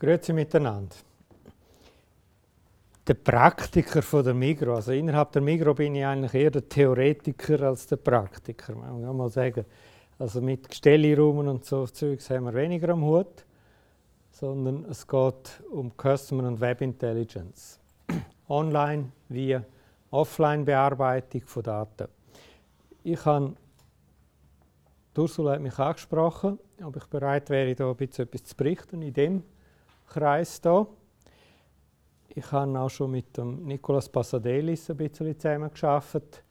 Grüezi miteinander. Der Praktiker von der Migro, also innerhalb der Migro bin ich eigentlich eher der Theoretiker als der Praktiker. Man kann mal sagen, also mit Gestellraum und so Zeugs haben wir weniger am Hut, sondern es geht um Customer und Web Intelligence. Online wie Offline-Bearbeitung von Daten. Ich habe, Ursula hat mich angesprochen, ob ich bereit wäre, bisschen etwas zu berichten in dem Kreis hier. Ich habe auch schon mit dem Nicolas Passadelis ein bisschen zusammengearbeitet,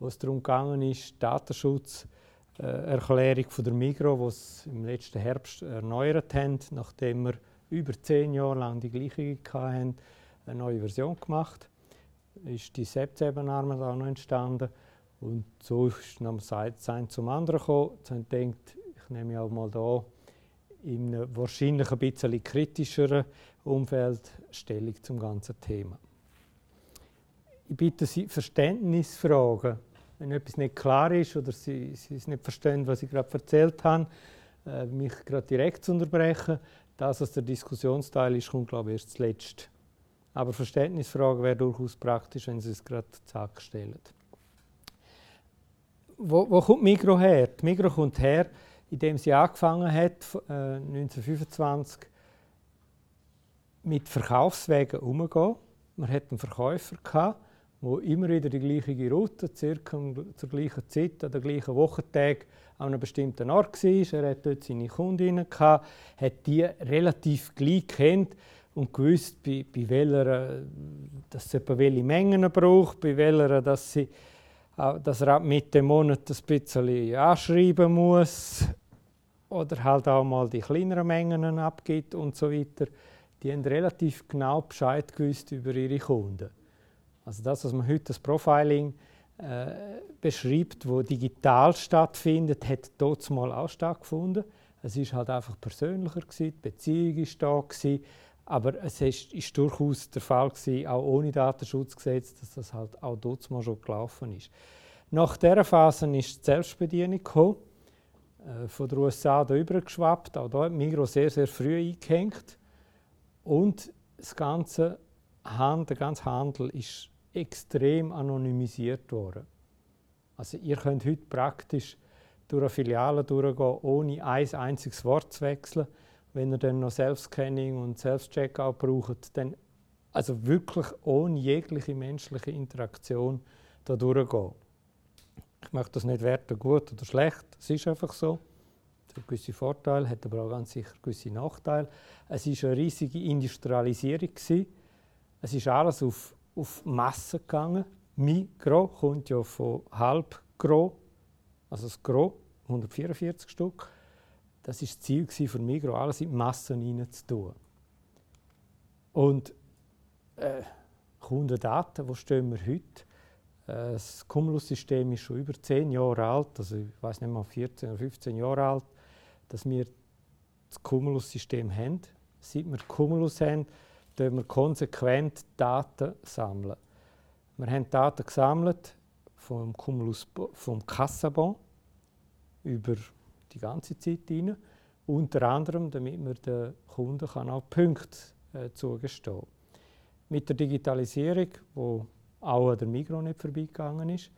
wo es darum gegangen ist, Datenschutzerklärung äh, von der Migro, die sie im letzten Herbst erneuert haben, nachdem wir über zehn Jahre lang die gleiche hatten, eine neue Version gemacht. Ist die SEP-Sebenarme auch noch entstanden. Und so ist noch ein zum anderen gekommen. Jetzt haben gedacht, ich nehme auch mal hier in einem wahrscheinlich ein bisschen kritischeren Umfeld Stellung zum ganzen Thema. Ich bitte Sie, Verständnisfragen. Wenn etwas nicht klar ist oder Sie, Sie es nicht verstehen, was ich gerade erzählt habe, äh, mich gerade direkt zu unterbrechen. Das, was der Diskussionsteil ist, kommt, glaube ich, erst zuletzt. Aber Verständnisfragen wäre durchaus praktisch, wenn Sie es gerade zack stellen. Wo, wo kommt Migro her? Die Migro kommt her, indem sie angefangen hat, äh, 1925 mit Verkaufswegen umzugehen. Man hatte einen Verkäufer, der immer wieder die gleiche Route, circa zur gleichen Zeit, an den gleichen Wochentag an einem bestimmten Ort war. Er hatte dort seine Kundinnen, gehabt, hat die relativ gleich kennt und gewusst, bei, bei welcher, dass sie welche Mengen braucht, bei welcher, dass sie dass er ab Mitte Monat ein bisschen anschreiben muss oder halt auch mal die kleineren Mengen abgibt und so weiter. Die haben relativ genau Bescheid gewusst über ihre Kunden. Also das, was man heute das Profiling äh, beschreibt, wo digital stattfindet, hat dort mal auch stattgefunden. Es ist halt einfach persönlicher gewesen, die Beziehung ist da gewesen, aber es ist, ist durchaus der Fall gewesen, auch ohne Datenschutzgesetz, dass das halt auch dort mal schon gelaufen ist. Nach dieser Phase ist die Selbstbedienung gekommen, äh, von den USA da übergeschwappt. Auch da hat Migros sehr, sehr früh eingehängt. Und das ganze Handel, der ganze Handel ist extrem anonymisiert worden. Also ihr könnt heute praktisch durch eine Filiale durchgehen, ohne ein einziges Wort zu wechseln. Wenn ihr dann noch Self-Scanning und Self-Checkout braucht, dann also wirklich ohne jegliche menschliche Interaktion da durchgehen. Ich möchte das nicht werten, gut oder schlecht. Es ist einfach so. Es hat gewisse Vorteile, hat aber auch ganz sicher gewisse Nachteile. Es war eine riesige Industrialisierung. Es ist alles auf, auf Masse gegangen. Migro kommt ja von halb Gros, also das Gros, 144 Stück. Das war das Ziel von Migro, alles in Massen hineinzutun. Und äh, Kundendaten, wo stehen wir heute? Das Cumulus-System ist schon über 10 Jahre alt, also ich weiß nicht mal 14 oder 15 Jahre alt, dass wir das Cumulus-System haben. Seit wir Cumulus haben, sammeln wir konsequent Daten. sammeln. Wir haben Daten gesammelt vom, Cumulus, vom Kassabon über die ganze Zeit hinein. Unter anderem, damit man den Kunden kann auch Punkte äh, zugestehen kann. Mit der Digitalisierung, wo auch an der Migros nicht vorbeigegangen ist,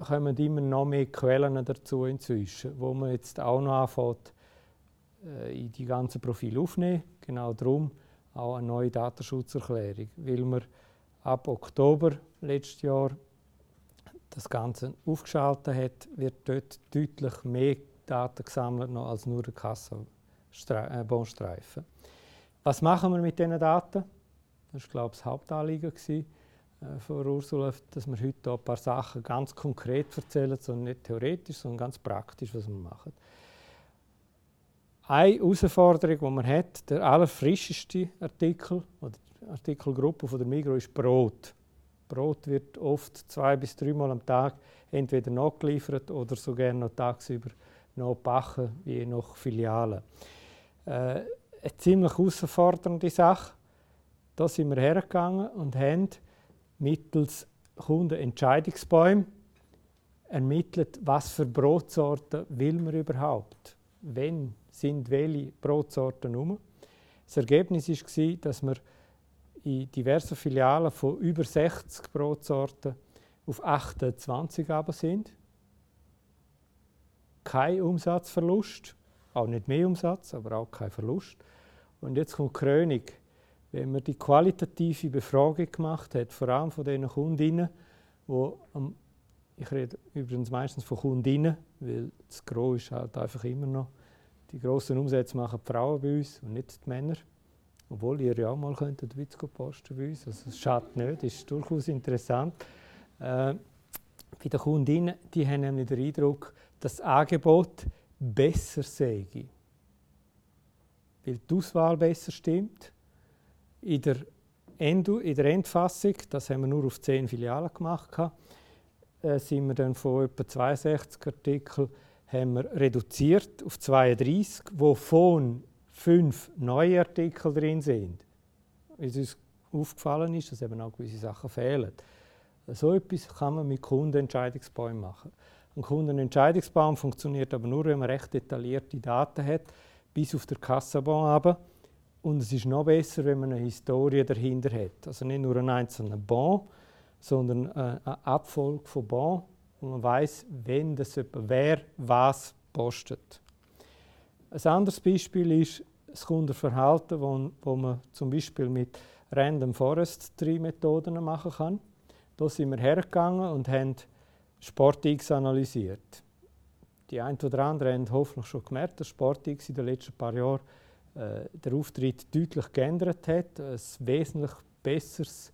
kommen immer noch mehr Quellen dazu inzwischen, wo man jetzt auch noch anfängt, äh, in die ganzen Profile aufnehmen. Genau darum auch eine neue Datenschutzerklärung, weil man ab Oktober letztes Jahr das Ganze aufgeschaltet hat, wird dort deutlich mehr Daten gesammelt noch als nur der Kassenbonstreifen. Was machen wir mit diesen Daten? Das war, glaube ich, das Hauptanliegen. Äh, von Ursula, dass wir heute ein paar Sachen ganz konkret erzählen, sondern nicht theoretisch, sondern ganz praktisch, was wir machen. Eine Herausforderung, die man hat, der allerfrischeste Artikel oder Artikelgruppe von der Migro ist Brot. Brot wird oft zwei bis dreimal am Tag entweder nachgeliefert oder sogar noch tagsüber noch backen, je nach Filiale. Äh, eine ziemlich herausfordernde Sache. Da sind wir hergegangen und haben mittels Kundenentscheidungsbäumen ermittelt, was für Brotsorten will man überhaupt. Wenn sind welche Brotsorten um. Das Ergebnis war, dass wir in diversen Filialen von über 60 Brotsorten auf 28 aber sind. Kein Umsatzverlust, auch nicht mehr Umsatz, aber auch kein Verlust. Und jetzt kommt die Krönung. Wenn man die qualitative Befragung gemacht hat, vor allem von den Kundinnen, wo ich rede übrigens meistens von Kundinnen, weil das Gros ist halt einfach immer noch, die grossen Umsätze machen die Frauen bei uns und nicht die Männer. Obwohl ihr ja auch mal könntet Witz posten bei uns. Also es schadet nicht, ist durchaus interessant. Äh, bei den Kundinnen, die haben nämlich den Eindruck, das Angebot besser sei. Weil die Auswahl besser stimmt. In der, End in der Endfassung, das haben wir nur auf 10 Filialen gemacht, äh, sind wir dann von etwa 62 Artikeln reduziert auf 32, wovon fünf neue Artikel drin sind. Weil uns aufgefallen ist, dass eben auch gewisse Sachen fehlen. So etwas kann man mit Kundenentscheidungsbäumen machen. Ein Kundenentscheidungsbaum funktioniert aber nur, wenn man recht detaillierte Daten hat, bis auf der Kassaban runter. Und es ist noch besser, wenn man eine Historie dahinter hat. Also nicht nur einen einzelnen Bon, sondern äh, eine Abfolge von Bon, wo man weiß, wenn das wer was postet. Ein anderes Beispiel ist das Kundenverhalten, wo, wo man zum Beispiel mit Random Forest Tree Methoden machen kann. Da sind wir hergegangen und haben SportX analysiert. Die einen oder anderen haben hoffentlich schon gemerkt, dass SportX in den letzten paar Jahren äh, der Auftritt deutlich geändert hat, ein wesentlich besseres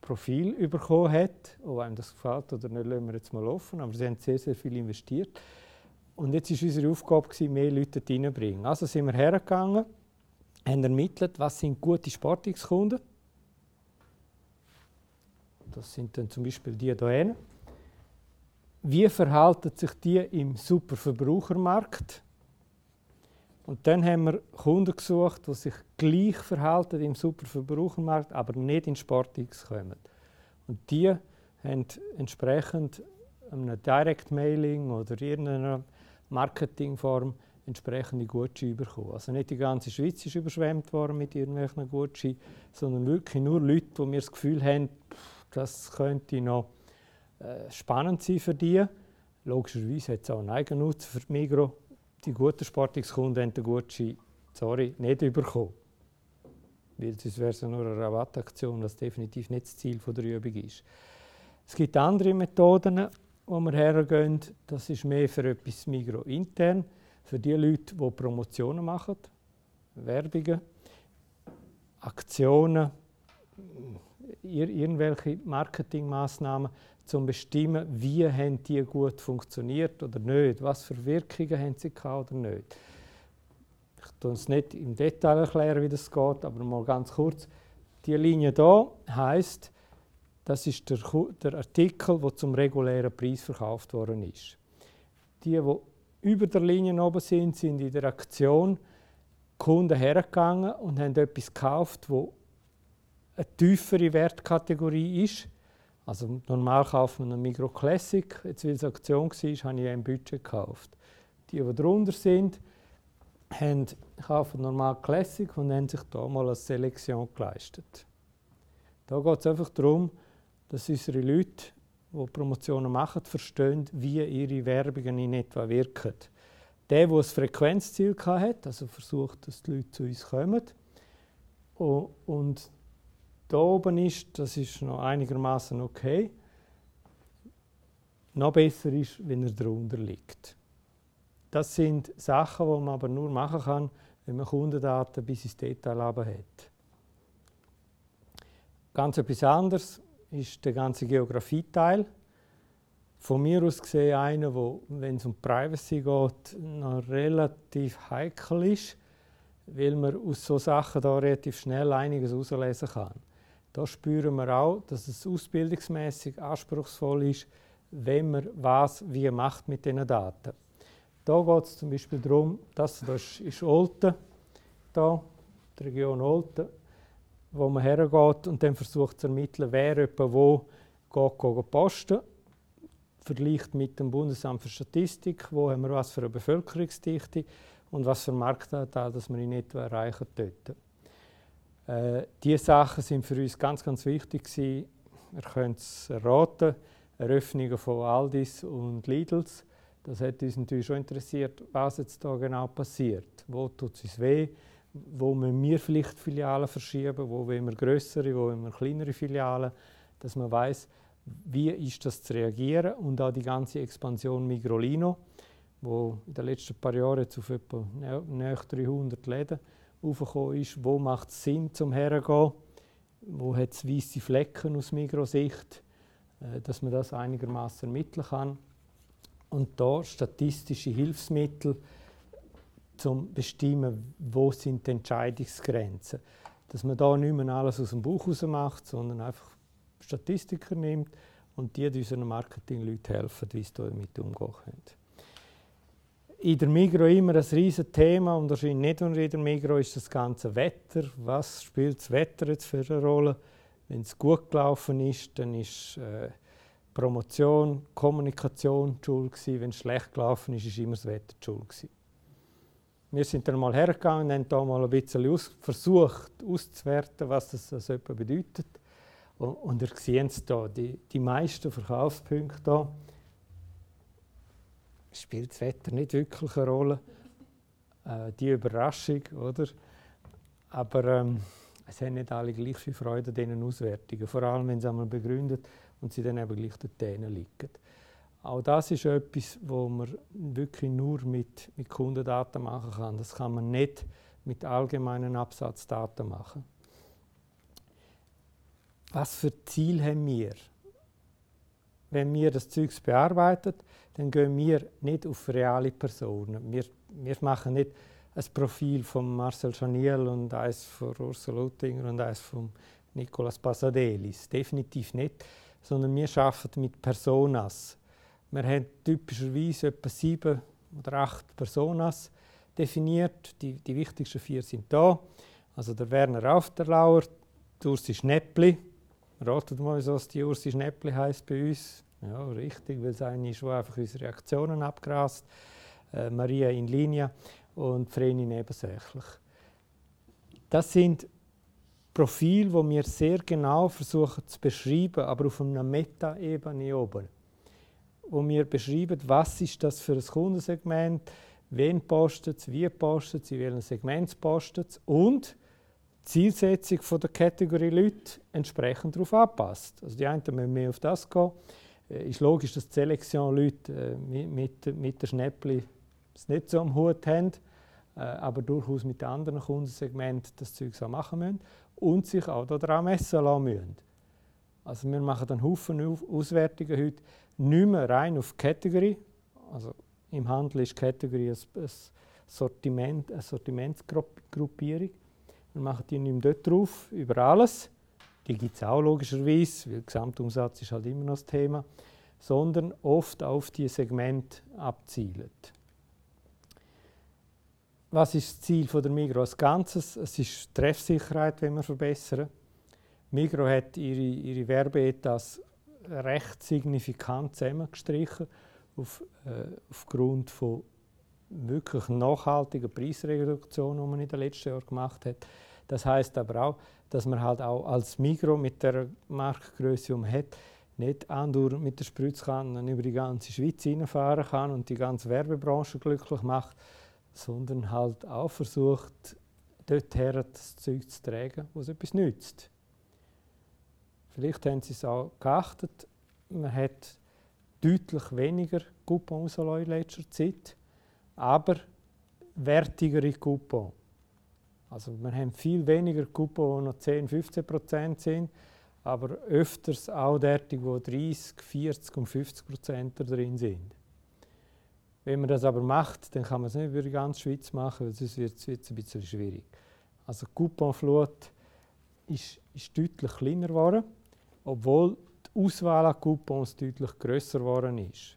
Profil bekommen hat. Ob einem das gefällt oder nicht, lassen wir jetzt mal offen. Aber sie haben sehr, sehr viel investiert. Und jetzt war unsere Aufgabe, mehr Leute reinzubringen. Also sind wir hergegangen, haben ermittelt, was sind gute Sportungskunden. Das sind dann zum Beispiel die hier. Wie verhalten sich die im Superverbrauchermarkt? Und dann haben wir Kunden gesucht, die sich gleich verhalten im Superverbrauchermarkt, aber nicht in Sportix kommen. Und die haben entsprechend einem Direct Mailing oder irgendeiner Marketingform entsprechende Gutscheine bekommen. Also nicht die ganze Schweiz ist überschwemmt worden mit irgendwelchen Gutscheinen, sondern wirklich nur Leute, die mir das Gefühl haben, das könnte noch äh, spannend sein für die. Logischerweise hat es auch einen Eigennutz für die Migros. Die guten Sportungskunden haben den Gutschein sorry, nicht bekommen. Weil sonst wäre es nur eine Rabattaktion, was definitiv nicht das Ziel der Übung ist. Es gibt andere Methoden, wo wir hergehen, das ist mehr für etwas Migro intern, für die Leute, die Promotionen machen, Werbungen, Aktionen, irgendwelche Marketingmaßnahmen, um zu bestimmen, wie haben die gut funktioniert oder nicht, was für Wirkungen haben sie gehabt oder nicht. Ich kann es nicht im Detail erklären, wie das geht, aber mal ganz kurz. Die Linie hier heißt, das ist der, der Artikel, der zum regulären Preis verkauft worden ist. Die, die über der Linie oben sind, sind in der Aktion Kunden hergegangen und haben etwas gekauft, wo eine tiefere Wertkategorie ist. Also normal kauft man einen Micro Classic. Jetzt, weil es Aktion war, habe ich ein Budget gekauft. Die, die darunter sind, haben, kaufen normal Classic und haben sich hier mal eine Selektion geleistet. Da geht es einfach darum, dass unsere Leute, die Promotionen machen, verstehen, wie ihre Werbungen in etwa wirken. Der, der ein Frequenzziel hat, also versucht, dass die Leute zu uns kommen. Und da oben ist, das ist noch einigermaßen okay. Noch besser ist, wenn er darunter liegt. Das sind Sachen, die man aber nur machen kann, wenn man Kundendaten bis ins Detail hat. Ganz etwas anderes ist der ganze Geografieteil. Von mir aus gesehen einer, wo, wenn es um Privacy geht, noch relativ heikel ist, weil man aus so Sachen da relativ schnell einiges herauslesen kann. Da spüren wir auch, dass es ausbildungsmäßig anspruchsvoll ist, wenn man was wie macht mit diesen Daten. Da geht es zum Beispiel darum, dass das ist Olten, da, die Region Olten, wo man hergeht und dann versucht zu ermitteln, wer jemand wo geht, posten. vergleicht mit dem Bundesamt für Statistik, wo haben wir was für eine Bevölkerungsdichte und was für Marktanteil, dass wir in etwa erreichen dort. Äh, diese Sachen sind für uns ganz, ganz wichtig gewesen. Ihr könnt es erraten, Eröffnungen von Aldis und Lidls. Das hat uns natürlich schon interessiert, was jetzt da genau passiert. Wo tut es uns weh? Wo müssen wir vielleicht Filialen verschieben? Wo wollen wir größere? Wo wollen wir kleinere Filialen? Dass man weiß, wie ist das zu reagieren und auch die ganze Expansion Migrolino, wo in den letzten paar Jahren auf etwa näher 300 Läden aufgekommen ist. Wo macht es Sinn zum Hergehen? Wo hat es weiße Flecken aus Migrosicht, äh, dass man das einigermaßen ermitteln kann. Und da statistische Hilfsmittel zum bestimmen, wo sind die Entscheidungsgrenzen. Dass man da nicht mehr alles aus dem Buch heraus macht, sondern einfach Statistiker nimmt und die unseren Marketingleuten helfen, wie sie damit umgehen können. In der Migro immer ein riesiges Thema und wahrscheinlich nicht nur in der Migro ist das ganze Wetter. Was spielt das Wetter jetzt für eine Rolle? Wenn es gut gelaufen ist, dann ist äh, Promotion, Kommunikation die Schuld. Wenn es schlecht gelaufen ist, ist immer das Wetter die Schuld gewesen. Wir sind dann mal hergegangen und haben da mal ein bisschen aus, versucht auszuwerten, was das also bedeutet. Und, und ihr seht es hier, die, die meisten Verkaufspunkte hier, spielt das Wetter nicht wirklich eine Rolle. Äh, die Überraschung, oder? Aber ähm, es haben nicht alle gleich viel Freude an diesen Auswertungen, vor allem wenn sie einmal begründet und sie dann eben gleich dort liegen. Auch das ist etwas, wo man wirklich nur mit, mit Kundendaten machen kann. Das kann man nicht mit allgemeinen Absatzdaten machen. Was für Ziel haben wir? Wenn wir das Zeug bearbeiten, dann gehen wir nicht auf reale Personen. Wir, wir machen nicht ein Profil von Marcel Chaniel und eins von Ursula Luttinger und eins von Nicolas Pasadelis. Definitiv nicht. Sondern wir arbeiten mit Personas. Wir haben typischerweise etwa sieben oder acht Personas definiert. Die, die wichtigsten vier sind da. Also der Werner Aufterlauer, Ursi Schnäppli. Ratet mal, was die Ursi Schnäppli heisst bei uns. Ja, richtig, weil es eine ist, die einfach unsere Reaktionen abgrast. Äh, Maria in Linie und Vreni nebensächlich. Das sind Profile, die wir sehr genau versuchen zu beschreiben, aber auf einer Meta-Ebene oben. Wo wir beschreiben, was ist das für ein Kundensegment, wen postet es, wie postet es, in welchem Segment postet es und Zielsetzung der Kategorie Leute entsprechend darauf anpasst. Also die einen müssen mehr auf das gehen, äh, ist logisch, dass die Selektion-Leute äh, mit, mit, mit der Schnäppli es nicht so am Hut haben, äh, aber durchaus mit anderen Kundensegmenten das Zeug so machen müssen und sich auch daran messen lassen müssen. Also wir machen dann Haufen Auswertungen heute nicht mehr rein auf Kategorie. Also im Handel ist Kategorie ein, Sortiment, eine Sortimentsgruppierung. Wir machen die nicht mehr dort drauf, über alles die gibt es auch logischerweise, weil Gesamtumsatz ist halt immer noch das Thema, sondern oft auf die Segment abzielt. Was ist das Ziel der Migro als Ganzes? Es ist die Treffsicherheit, wenn wir verbessern. Migro hat ihre, ihre Werbeetats recht signifikant zusammengestrichen auf, äh, aufgrund von wirklich nachhaltigen Preisreduktionen, die man in den letzten Jahren gemacht hat. Das heißt aber auch, dass man halt auch als Mikro mit der Marktgröße um hat, nicht andauer mit der Spritzkanne über die ganze Schweiz hineinfahren kann und die ganze Werbebranche glücklich macht, sondern halt auch versucht, dorthin das Zeug zu tragen, was etwas nützt. Vielleicht haben Sie es auch geachtet, man hat deutlich weniger Coupons in letzter Zeit, aber wertigere Coupons. Also wir haben viel weniger Coupons, die noch 10, 15 Prozent sind, aber öfters auch derartig, wo 30, 40 und 50 Prozent drin sind. Wenn man das aber macht, dann kann man es nicht über die ganze Schweiz machen, weil sonst wird es ein bisschen schwierig. Also die Couponflut ist, ist deutlich kleiner geworden, obwohl die Auswahl an Coupons deutlich grösser geworden ist.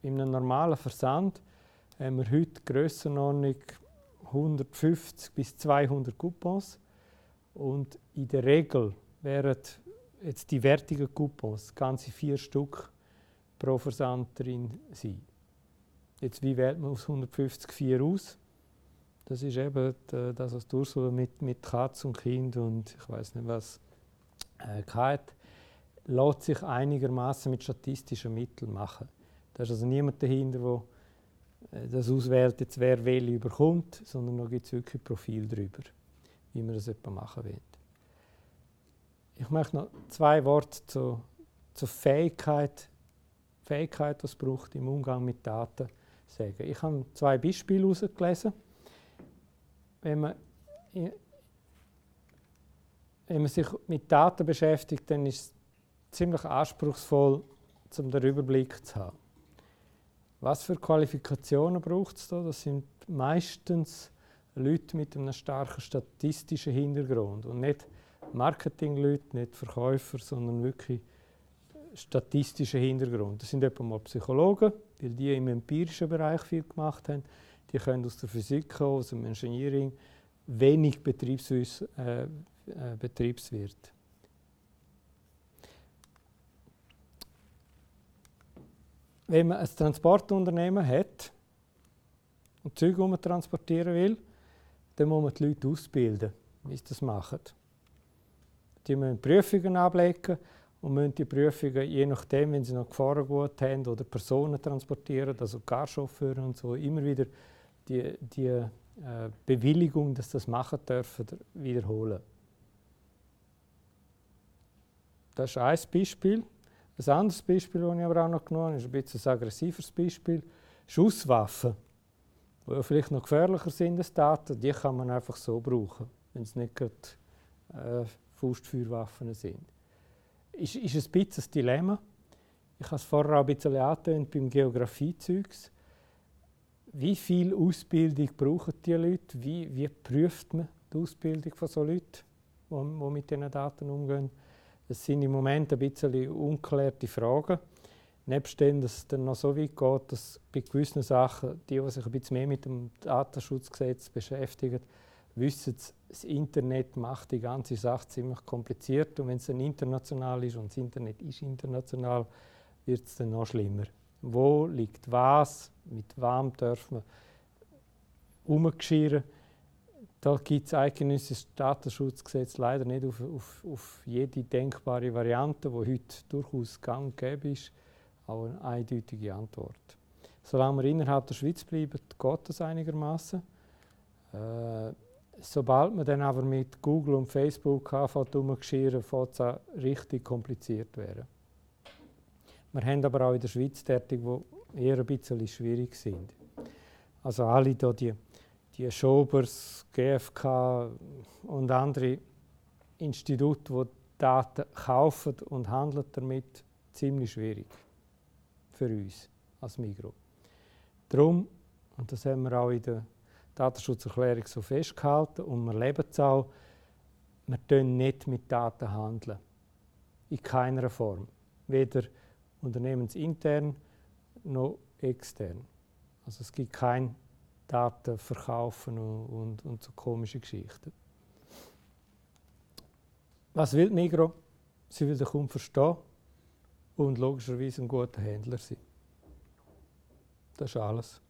In einem normalen Versand haben wir heute Grössenordnung 150 bis 200 Coupons und in der Regel wären jetzt die wertigen Coupons, ganze vier Stück, pro Versand drin sein. Jetzt, wie wählt man aus 154 aus? Das ist eben das, was Ursula mit, mit Katz und Kind und ich weiß nicht was äh, hat, lässt sich einigermaßen mit statistischen Mitteln machen. Da ist also niemand dahinter, der äh, das auswählt, jetzt wer welche überkommt, sondern da gibt es wirklich ein Profil darüber, wie man das etwa machen will. Ich möchte noch zwei Worte zu, zur Fähigkeit, Fähigkeit, die es braucht im Umgang mit Daten, sagen. Ich habe zwei Beispiele herausgelesen wenn man, wenn man sich mit Daten beschäftigt, dann ist es ziemlich anspruchsvoll, um den Überblick zu haben. Was für Qualifikationen braucht es da? Das sind meistens Leute mit einem starken statistischen Hintergrund und nicht Marketingleute, nicht Verkäufer, sondern wirklich statistischen Hintergrund. Das sind etwa mal Psychologen, weil die im empirischen Bereich viel gemacht haben die können aus der Physik aus dem Engineering, wenig Betriebswiss, äh, äh, Betriebswirt. Wenn man ein Transportunternehmen hat und Züge transportieren will, dann muss man die Leute ausbilden, wie sie das machen. Die müssen Prüfungen ablegen und müssen die Prüfungen, je nachdem, wenn sie noch Gefahrengut haben oder Personen transportieren, also Carchauffeure und so, immer wieder die, die äh, Bewilligung, dass das machen dürfen, wiederholen. Das ist ein Beispiel. Ein anderes Beispiel, das ich aber auch noch genommen habe, ist ein bisschen ein aggressiveres Beispiel. Schusswaffen, die vielleicht noch gefährlicher sind als Daten, die kann man einfach so brauchen, wenn es nicht gerade äh, Faustfeuerwaffen sind. Ist, ist ein bisschen ein Dilemma. Ich habe es vorher auch ein bisschen angetönt beim Geografiezeugs wie viel Ausbildung brauchen die Leute? Wie, wie prüft man die Ausbildung von solchen Leuten, die, die mit diesen Daten umgehen? Das sind im Moment ein bisschen ungeklärte Fragen. Nebst dem, dass es dann noch so weit geht, dass bei gewissen Sachen, die, die sich ein bisschen mehr mit dem Datenschutzgesetz beschäftigen, wissen, das Internet macht die ganze Sache ziemlich kompliziert. Und wenn es dann international ist und das Internet ist international, wird es dann noch schlimmer. Wo liegt was? Mit wem dürfen wir umgeschirren? Da gibt es eidgenössisches Datenschutzgesetz leider nicht auf, auf, auf, jede denkbare Variante, die heute durchaus gang und gäbe ist, aber eine eindeutige Antwort. Solange wir innerhalb der Schweiz bleiben, geht das einigermaßen. Äh, sobald man dann aber mit Google und Facebook anfängt, umzuschirren, fängt es an richtig kompliziert werden. Wir haben aber auch in der Schweiz tätig, die eher ein bisschen schwierig sind. Also alle hier, die, die Schobers, GfK und andere Institute, die Daten kaufen und handeln damit, ziemlich schwierig für uns als Migro. Darum, und das haben wir auch in der Datenschutzerklärung so festgehalten und wir leben es auch, wir handeln nicht mit Daten. handeln. In keiner Form. Weder unternehmensintern noch extern. Also es gibt kein Datenverkaufen und, und, und so komische Geschichten. Was will Migro? Sie will den Kunden verstehen und logischerweise ein guter Händler sein. Das ist alles.